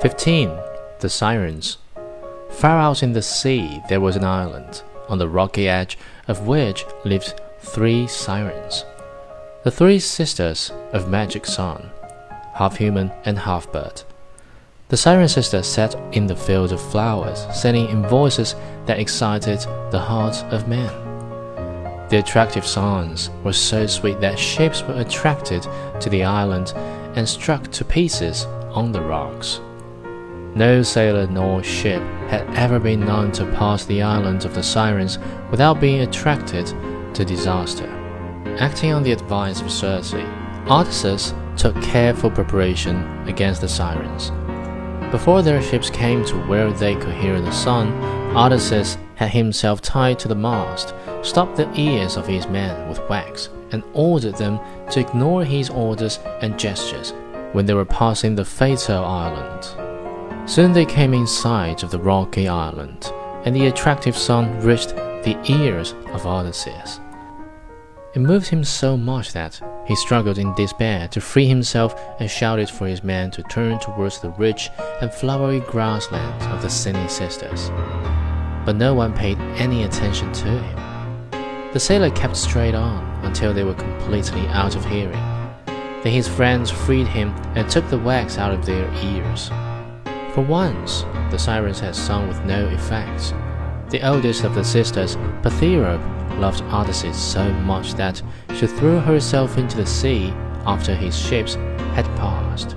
15. The Sirens. Far out in the sea there was an island, on the rocky edge of which lived three sirens. The three sisters of Magic Sun, half human and half bird. The siren sisters sat in the field of flowers, singing in voices that excited the hearts of men. The attractive songs were so sweet that ships were attracted to the island and struck to pieces on the rocks. No sailor nor ship had ever been known to pass the island of the Sirens without being attracted to disaster. Acting on the advice of Circe, Odysseus took careful preparation against the Sirens. Before their ships came to where they could hear the sun, Odysseus had himself tied to the mast, stopped the ears of his men with wax, and ordered them to ignore his orders and gestures when they were passing the fatal island. Soon they came in sight of the rocky island, and the attractive sun reached the ears of Odysseus. It moved him so much that he struggled in despair to free himself and shouted for his men to turn towards the rich and flowery grasslands of the Singing Sisters. But no one paid any attention to him. The sailor kept straight on until they were completely out of hearing. Then his friends freed him and took the wax out of their ears. For once, the sirens had sung with no effect. The oldest of the sisters, Partherope, loved Odysseus so much that she threw herself into the sea after his ships had passed.